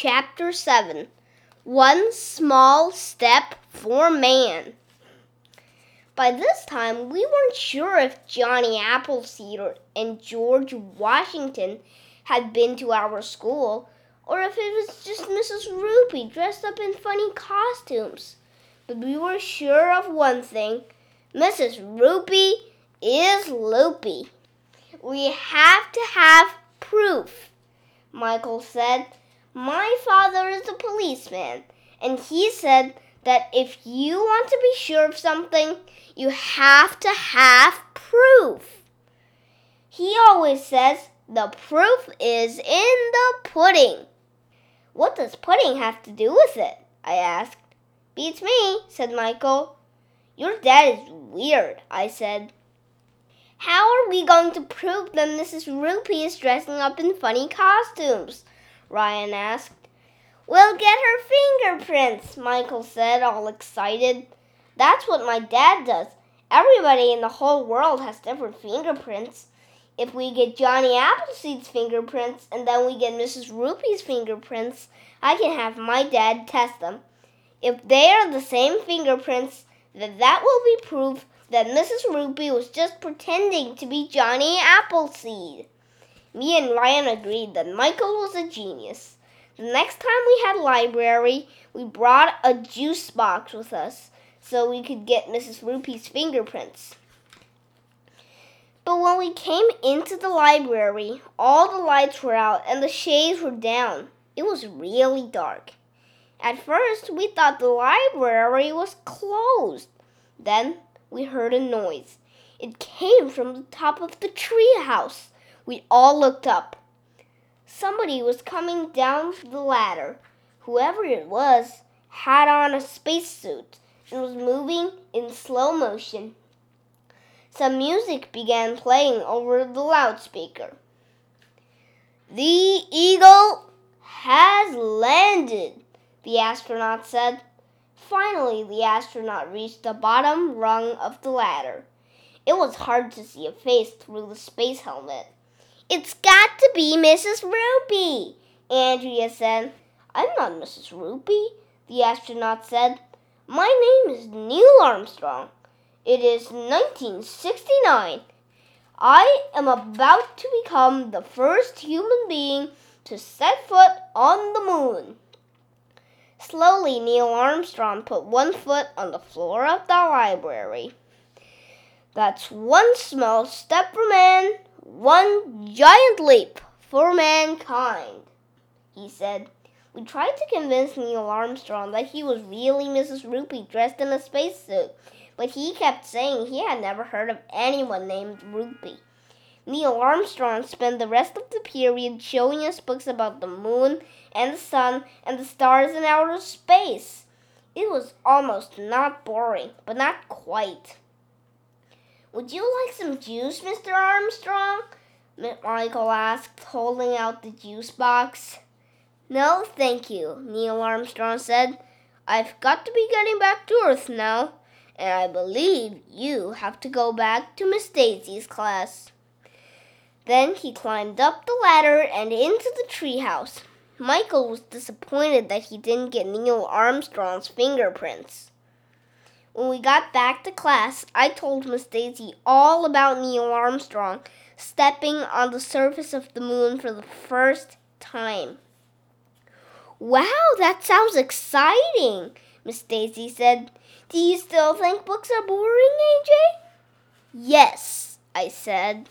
Chapter 7 One Small Step for Man. By this time, we weren't sure if Johnny Appleseed and George Washington had been to our school or if it was just Mrs. Roopy dressed up in funny costumes. But we were sure of one thing Mrs. Roopy is loopy. We have to have proof, Michael said. My father is a policeman, and he said that if you want to be sure of something, you have to have proof. He always says the proof is in the pudding. What does pudding have to do with it? I asked. Beats me, said Michael. Your dad is weird, I said. How are we going to prove that Mrs. Roopy is dressing up in funny costumes? Ryan asked. We'll get her fingerprints, Michael said, all excited. That's what my dad does. Everybody in the whole world has different fingerprints. If we get Johnny Appleseed's fingerprints and then we get Mrs. Roopy's fingerprints, I can have my dad test them. If they are the same fingerprints, then that will be proof that Mrs. Roopy was just pretending to be Johnny Appleseed. Me and Ryan agreed that Michael was a genius. The next time we had library, we brought a juice box with us so we could get Mrs. Roopy's fingerprints. But when we came into the library, all the lights were out and the shades were down. It was really dark. At first, we thought the library was closed. Then we heard a noise. It came from the top of the tree house. We all looked up. Somebody was coming down the ladder. Whoever it was had on a spacesuit and was moving in slow motion. Some music began playing over the loudspeaker. The eagle has landed, the astronaut said. Finally, the astronaut reached the bottom rung of the ladder. It was hard to see a face through the space helmet. It's got to be Mrs. Roopy, Andrea said. I'm not Mrs. Roopy, the astronaut said. My name is Neil Armstrong. It is 1969. I am about to become the first human being to set foot on the moon. Slowly, Neil Armstrong put one foot on the floor of the library. That's one small step for man, one giant leap for mankind, he said. We tried to convince Neil Armstrong that he was really Mrs. Roopy dressed in a spacesuit, but he kept saying he had never heard of anyone named Roopy. Neil Armstrong spent the rest of the period showing us books about the moon and the sun and the stars in outer space. It was almost not boring, but not quite. Would you like some juice, Mr. Armstrong? Michael asked, holding out the juice box. No, thank you, Neil Armstrong said. I've got to be getting back to Earth now, and I believe you have to go back to Miss Daisy's class. Then he climbed up the ladder and into the treehouse. Michael was disappointed that he didn't get Neil Armstrong's fingerprints. When we got back to class, I told Miss Daisy all about Neil Armstrong stepping on the surface of the moon for the first time. Wow, that sounds exciting, Miss Daisy said. Do you still think books are boring, AJ? Yes, I said.